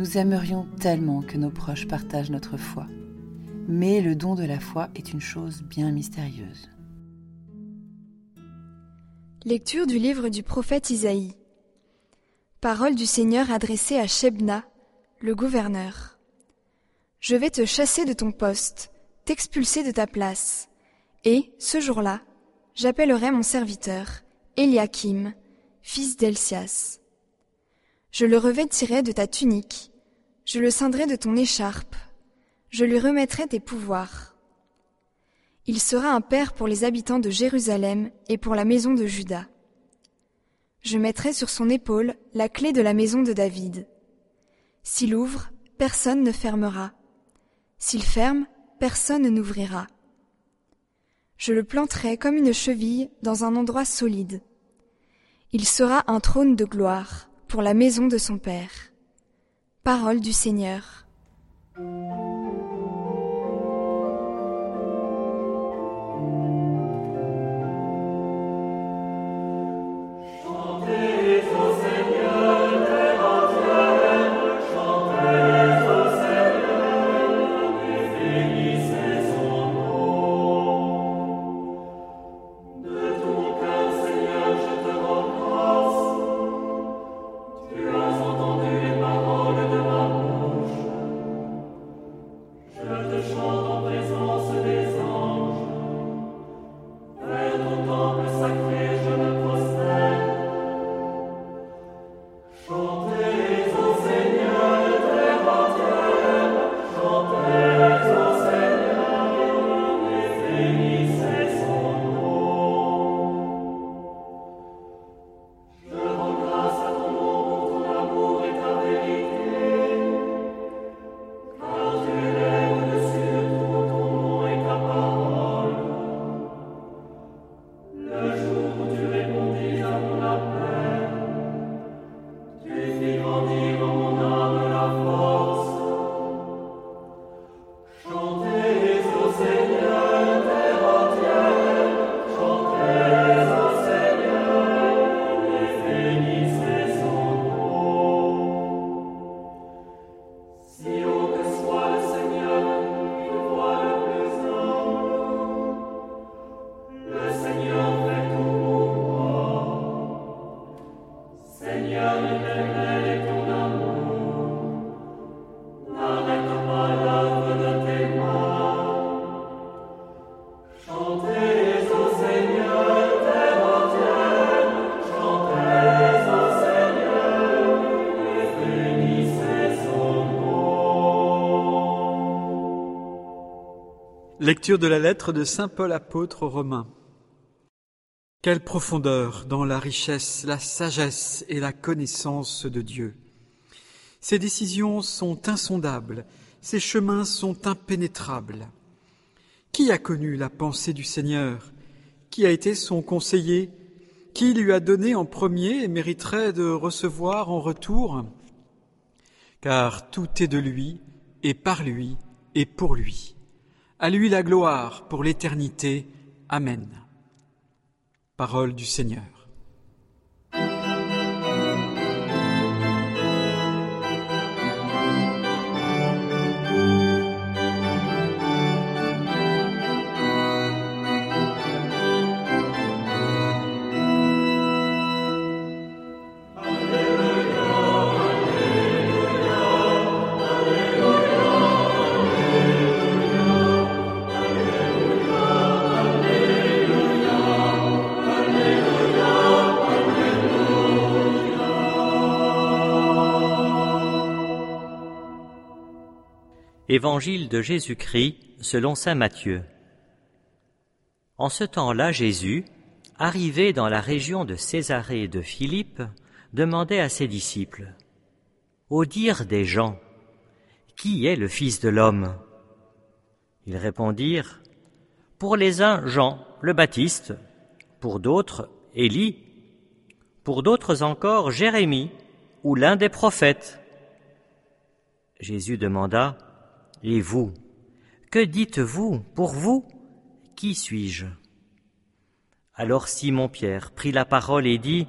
Nous aimerions tellement que nos proches partagent notre foi. Mais le don de la foi est une chose bien mystérieuse. Lecture du livre du prophète Isaïe. Parole du Seigneur adressée à Shebna, le gouverneur. Je vais te chasser de ton poste, t'expulser de ta place, et, ce jour-là, j'appellerai mon serviteur, Eliakim, fils d'Elsias. Je le revêtirai de ta tunique, je le ceindrai de ton écharpe, je lui remettrai tes pouvoirs. Il sera un père pour les habitants de Jérusalem et pour la maison de Juda. Je mettrai sur son épaule la clé de la maison de David. S'il ouvre, personne ne fermera. S'il ferme, personne n'ouvrira. Je le planterai comme une cheville dans un endroit solide. Il sera un trône de gloire pour la maison de son Père. Parole du Seigneur. Lecture de la lettre de Saint Paul apôtre aux Romains. Quelle profondeur dans la richesse, la sagesse et la connaissance de Dieu. Ses décisions sont insondables, ses chemins sont impénétrables. Qui a connu la pensée du Seigneur? Qui a été son conseiller? Qui lui a donné en premier et mériterait de recevoir en retour? Car tout est de lui, et par lui, et pour lui. À lui la gloire pour l'éternité. Amen. Parole du Seigneur. Évangile de Jésus-Christ selon Saint Matthieu. En ce temps-là, Jésus, arrivé dans la région de Césarée de Philippe, demandait à ses disciples, Au dire des gens, qui est le Fils de l'homme? Ils répondirent, Pour les uns, Jean, le Baptiste, pour d'autres, Élie, pour d'autres encore, Jérémie, ou l'un des prophètes. Jésus demanda, et vous, que dites-vous pour vous? Qui suis-je? Alors Simon-Pierre prit la parole et dit,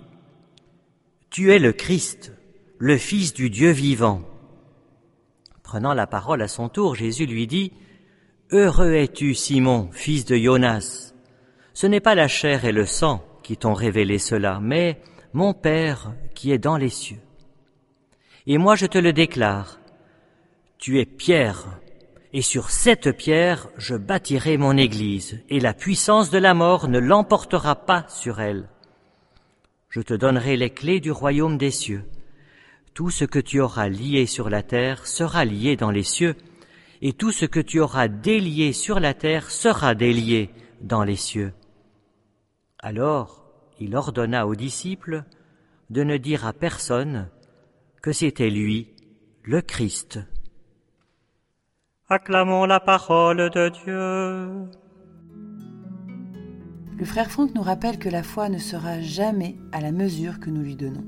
Tu es le Christ, le Fils du Dieu vivant. Prenant la parole à son tour, Jésus lui dit, Heureux es-tu, Simon, fils de Jonas. Ce n'est pas la chair et le sang qui t'ont révélé cela, mais mon Père qui est dans les cieux. Et moi je te le déclare, tu es pierre, et sur cette pierre je bâtirai mon Église, et la puissance de la mort ne l'emportera pas sur elle. Je te donnerai les clés du royaume des cieux. Tout ce que tu auras lié sur la terre sera lié dans les cieux, et tout ce que tu auras délié sur la terre sera délié dans les cieux. Alors il ordonna aux disciples de ne dire à personne que c'était lui, le Christ. Acclamons la parole de Dieu. Le frère Franck nous rappelle que la foi ne sera jamais à la mesure que nous lui donnons.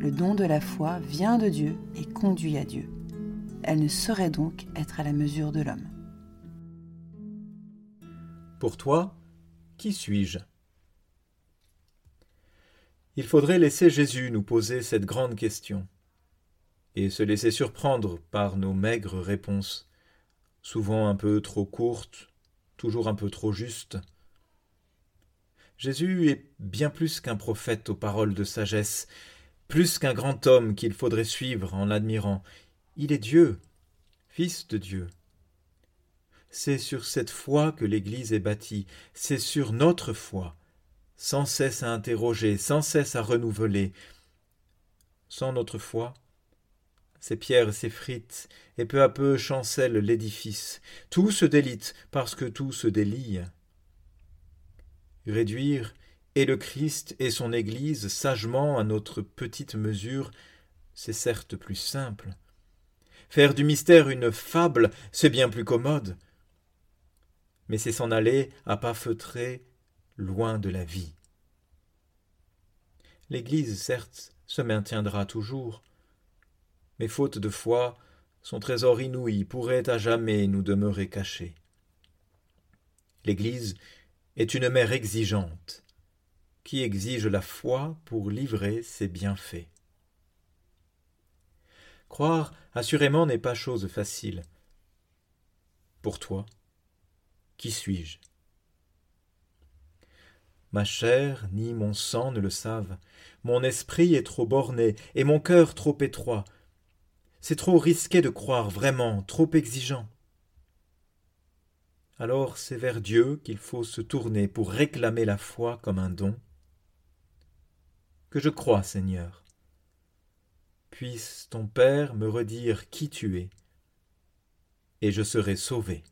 Le don de la foi vient de Dieu et conduit à Dieu. Elle ne saurait donc être à la mesure de l'homme. Pour toi, qui suis-je? Il faudrait laisser Jésus nous poser cette grande question et se laisser surprendre par nos maigres réponses, souvent un peu trop courtes, toujours un peu trop justes. Jésus est bien plus qu'un prophète aux paroles de sagesse, plus qu'un grand homme qu'il faudrait suivre en l'admirant. Il est Dieu, Fils de Dieu. C'est sur cette foi que l'Église est bâtie, c'est sur notre foi, sans cesse à interroger, sans cesse à renouveler. Sans notre foi, ces pierres s'effritent, et peu à peu chancelle l'édifice. Tout se délite parce que tout se délie. Réduire et le Christ et son Église sagement à notre petite mesure, c'est certes plus simple. Faire du mystère une fable, c'est bien plus commode. Mais c'est s'en aller à pas feutrés, loin de la vie. L'Église, certes, se maintiendra toujours, mais faute de foi, son trésor inouï pourrait à jamais nous demeurer caché. L'Église est une mère exigeante, qui exige la foi pour livrer ses bienfaits. Croire, assurément, n'est pas chose facile. Pour toi, qui suis-je? Ma chair ni mon sang ne le savent, mon esprit est trop borné et mon cœur trop étroit. C'est trop risqué de croire vraiment, trop exigeant alors c'est vers Dieu qu'il faut se tourner pour réclamer la foi comme un don. Que je crois, Seigneur. Puisse ton Père me redire qui tu es, et je serai sauvé.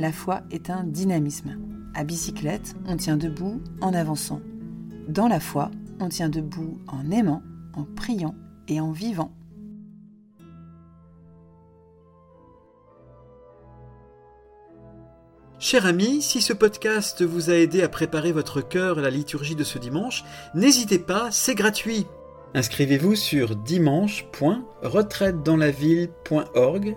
La foi est un dynamisme. À bicyclette, on tient debout en avançant. Dans la foi, on tient debout en aimant, en priant et en vivant. Cher ami, si ce podcast vous a aidé à préparer votre cœur à la liturgie de ce dimanche, n'hésitez pas, c'est gratuit. Inscrivez-vous sur dimanche.retraitedanslaville.org.